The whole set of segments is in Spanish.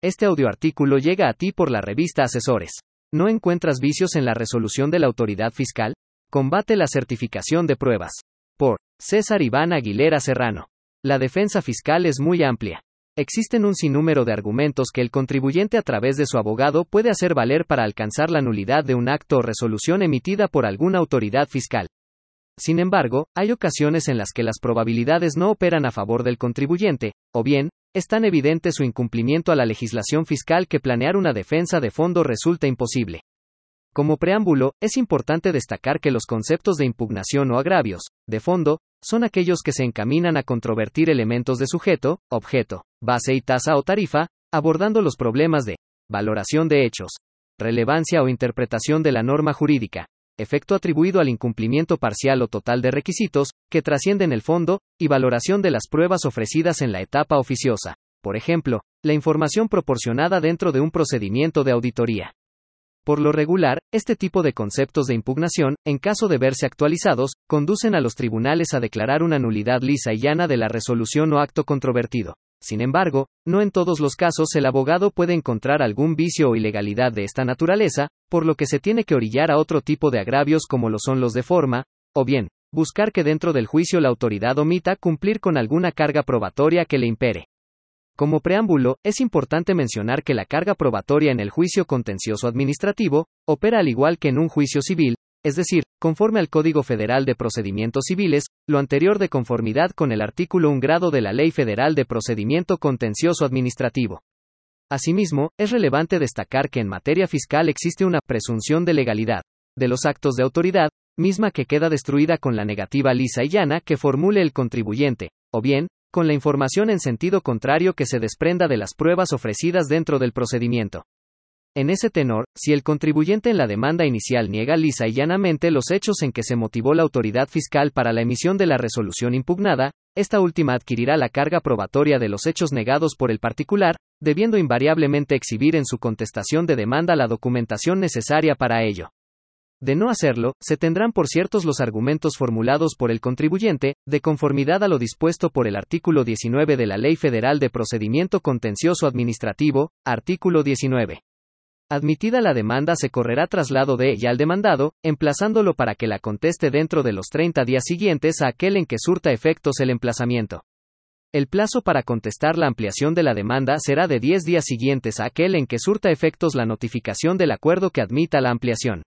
Este audioartículo llega a ti por la revista Asesores. ¿No encuentras vicios en la resolución de la autoridad fiscal? Combate la certificación de pruebas. Por César Iván Aguilera Serrano. La defensa fiscal es muy amplia. Existen un sinnúmero de argumentos que el contribuyente a través de su abogado puede hacer valer para alcanzar la nulidad de un acto o resolución emitida por alguna autoridad fiscal. Sin embargo, hay ocasiones en las que las probabilidades no operan a favor del contribuyente, o bien, es tan evidente su incumplimiento a la legislación fiscal que planear una defensa de fondo resulta imposible. Como preámbulo, es importante destacar que los conceptos de impugnación o agravios, de fondo, son aquellos que se encaminan a controvertir elementos de sujeto, objeto, base y tasa o tarifa, abordando los problemas de valoración de hechos, relevancia o interpretación de la norma jurídica, efecto atribuido al incumplimiento parcial o total de requisitos, que trascienden el fondo, y valoración de las pruebas ofrecidas en la etapa oficiosa. Por ejemplo, la información proporcionada dentro de un procedimiento de auditoría. Por lo regular, este tipo de conceptos de impugnación, en caso de verse actualizados, conducen a los tribunales a declarar una nulidad lisa y llana de la resolución o acto controvertido. Sin embargo, no en todos los casos el abogado puede encontrar algún vicio o ilegalidad de esta naturaleza, por lo que se tiene que orillar a otro tipo de agravios como lo son los de forma, o bien, buscar que dentro del juicio la autoridad omita cumplir con alguna carga probatoria que le impere. Como preámbulo, es importante mencionar que la carga probatoria en el juicio contencioso administrativo opera al igual que en un juicio civil, es decir, conforme al Código Federal de Procedimientos Civiles, lo anterior de conformidad con el artículo 1 grado de la Ley Federal de Procedimiento Contencioso Administrativo. Asimismo, es relevante destacar que en materia fiscal existe una presunción de legalidad de los actos de autoridad, misma que queda destruida con la negativa lisa y llana que formule el contribuyente, o bien, con la información en sentido contrario que se desprenda de las pruebas ofrecidas dentro del procedimiento. En ese tenor, si el contribuyente en la demanda inicial niega lisa y llanamente los hechos en que se motivó la autoridad fiscal para la emisión de la resolución impugnada, esta última adquirirá la carga probatoria de los hechos negados por el particular, debiendo invariablemente exhibir en su contestación de demanda la documentación necesaria para ello. De no hacerlo, se tendrán por ciertos los argumentos formulados por el contribuyente, de conformidad a lo dispuesto por el artículo 19 de la Ley Federal de Procedimiento Contencioso Administrativo, artículo 19. Admitida la demanda se correrá traslado de ella al demandado, emplazándolo para que la conteste dentro de los 30 días siguientes a aquel en que surta efectos el emplazamiento. El plazo para contestar la ampliación de la demanda será de 10 días siguientes a aquel en que surta efectos la notificación del acuerdo que admita la ampliación.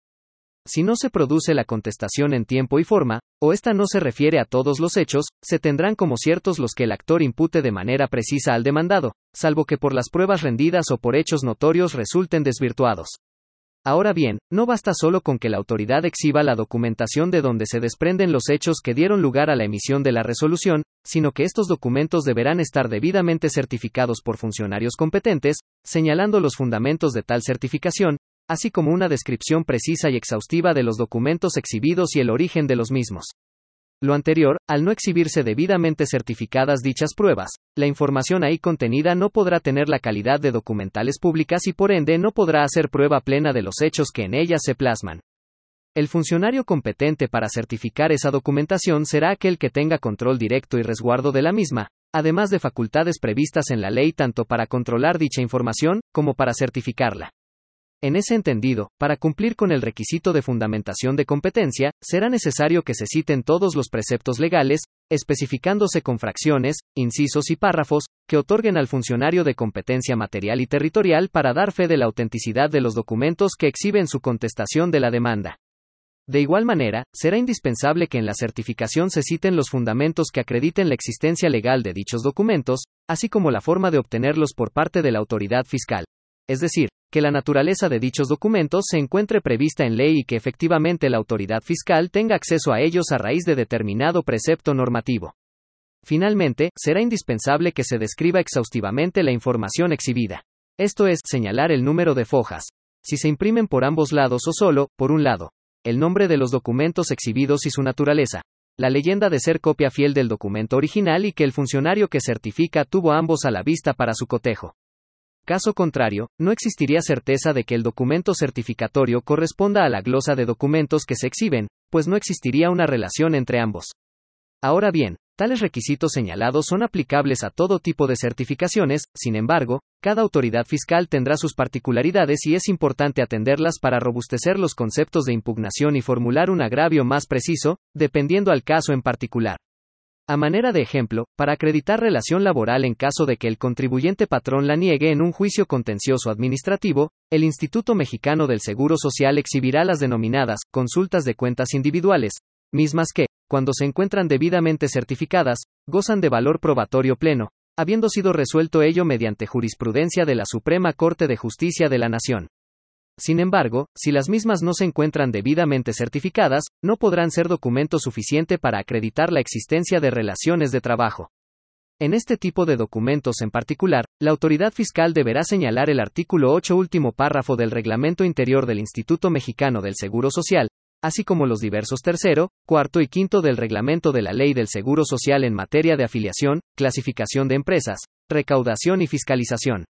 Si no se produce la contestación en tiempo y forma, o esta no se refiere a todos los hechos, se tendrán como ciertos los que el actor impute de manera precisa al demandado, salvo que por las pruebas rendidas o por hechos notorios resulten desvirtuados. Ahora bien, no basta solo con que la autoridad exhiba la documentación de donde se desprenden los hechos que dieron lugar a la emisión de la resolución, sino que estos documentos deberán estar debidamente certificados por funcionarios competentes, señalando los fundamentos de tal certificación, así como una descripción precisa y exhaustiva de los documentos exhibidos y el origen de los mismos. Lo anterior, al no exhibirse debidamente certificadas dichas pruebas, la información ahí contenida no podrá tener la calidad de documentales públicas y por ende no podrá hacer prueba plena de los hechos que en ellas se plasman. El funcionario competente para certificar esa documentación será aquel que tenga control directo y resguardo de la misma, además de facultades previstas en la ley tanto para controlar dicha información, como para certificarla. En ese entendido, para cumplir con el requisito de fundamentación de competencia, será necesario que se citen todos los preceptos legales, especificándose con fracciones, incisos y párrafos, que otorguen al funcionario de competencia material y territorial para dar fe de la autenticidad de los documentos que exhiben su contestación de la demanda. De igual manera, será indispensable que en la certificación se citen los fundamentos que acrediten la existencia legal de dichos documentos, así como la forma de obtenerlos por parte de la autoridad fiscal. Es decir, que la naturaleza de dichos documentos se encuentre prevista en ley y que efectivamente la autoridad fiscal tenga acceso a ellos a raíz de determinado precepto normativo. Finalmente, será indispensable que se describa exhaustivamente la información exhibida. Esto es, señalar el número de fojas. Si se imprimen por ambos lados o solo, por un lado. El nombre de los documentos exhibidos y su naturaleza. La leyenda de ser copia fiel del documento original y que el funcionario que certifica tuvo ambos a la vista para su cotejo. Caso contrario, no existiría certeza de que el documento certificatorio corresponda a la glosa de documentos que se exhiben, pues no existiría una relación entre ambos. Ahora bien, Tales requisitos señalados son aplicables a todo tipo de certificaciones, sin embargo, cada autoridad fiscal tendrá sus particularidades y es importante atenderlas para robustecer los conceptos de impugnación y formular un agravio más preciso, dependiendo al caso en particular. A manera de ejemplo, para acreditar relación laboral en caso de que el contribuyente patrón la niegue en un juicio contencioso administrativo, el Instituto Mexicano del Seguro Social exhibirá las denominadas consultas de cuentas individuales, mismas que, cuando se encuentran debidamente certificadas, gozan de valor probatorio pleno, habiendo sido resuelto ello mediante jurisprudencia de la Suprema Corte de Justicia de la Nación. Sin embargo, si las mismas no se encuentran debidamente certificadas, no podrán ser documento suficiente para acreditar la existencia de relaciones de trabajo. En este tipo de documentos en particular, la autoridad fiscal deberá señalar el artículo 8 último párrafo del Reglamento Interior del Instituto Mexicano del Seguro Social, así como los diversos tercero, cuarto y quinto del reglamento de la Ley del Seguro Social en materia de afiliación, clasificación de empresas, recaudación y fiscalización.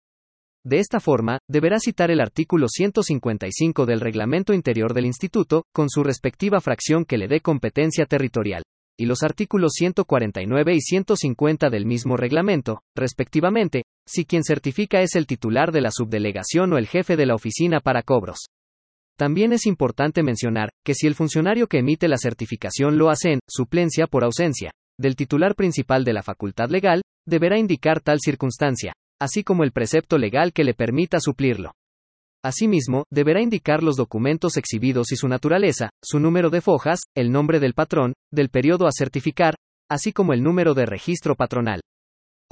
De esta forma, deberá citar el artículo 155 del Reglamento Interior del Instituto, con su respectiva fracción que le dé competencia territorial, y los artículos 149 y 150 del mismo reglamento, respectivamente, si quien certifica es el titular de la subdelegación o el jefe de la oficina para cobros. También es importante mencionar, que si el funcionario que emite la certificación lo hace en suplencia por ausencia del titular principal de la facultad legal, deberá indicar tal circunstancia, así como el precepto legal que le permita suplirlo. Asimismo, deberá indicar los documentos exhibidos y su naturaleza, su número de fojas, el nombre del patrón, del periodo a certificar, así como el número de registro patronal.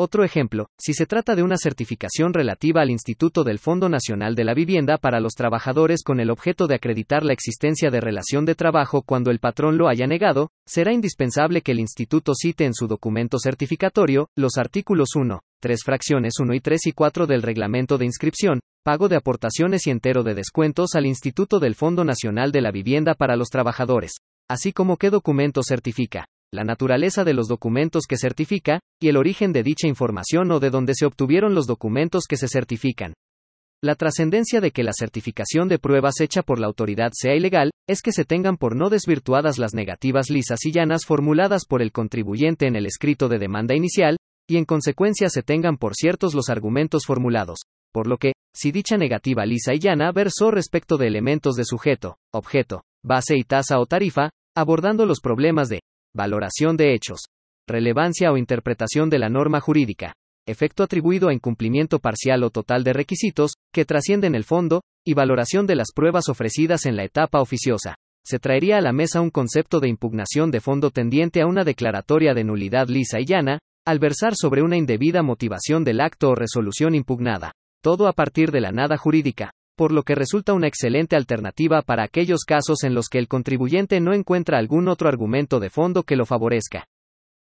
Otro ejemplo, si se trata de una certificación relativa al Instituto del Fondo Nacional de la Vivienda para los trabajadores con el objeto de acreditar la existencia de relación de trabajo cuando el patrón lo haya negado, será indispensable que el instituto cite en su documento certificatorio los artículos 1, 3 fracciones 1 y 3 y 4 del reglamento de inscripción, pago de aportaciones y entero de descuentos al Instituto del Fondo Nacional de la Vivienda para los trabajadores, así como qué documento certifica la naturaleza de los documentos que certifica, y el origen de dicha información o de donde se obtuvieron los documentos que se certifican. La trascendencia de que la certificación de pruebas hecha por la autoridad sea ilegal, es que se tengan por no desvirtuadas las negativas lisas y llanas formuladas por el contribuyente en el escrito de demanda inicial, y en consecuencia se tengan por ciertos los argumentos formulados. Por lo que, si dicha negativa lisa y llana versó respecto de elementos de sujeto, objeto, base y tasa o tarifa, abordando los problemas de Valoración de hechos. Relevancia o interpretación de la norma jurídica. Efecto atribuido a incumplimiento parcial o total de requisitos, que trascienden el fondo, y valoración de las pruebas ofrecidas en la etapa oficiosa. Se traería a la mesa un concepto de impugnación de fondo tendiente a una declaratoria de nulidad lisa y llana, al versar sobre una indebida motivación del acto o resolución impugnada. Todo a partir de la nada jurídica por lo que resulta una excelente alternativa para aquellos casos en los que el contribuyente no encuentra algún otro argumento de fondo que lo favorezca.